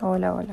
Hola, hola.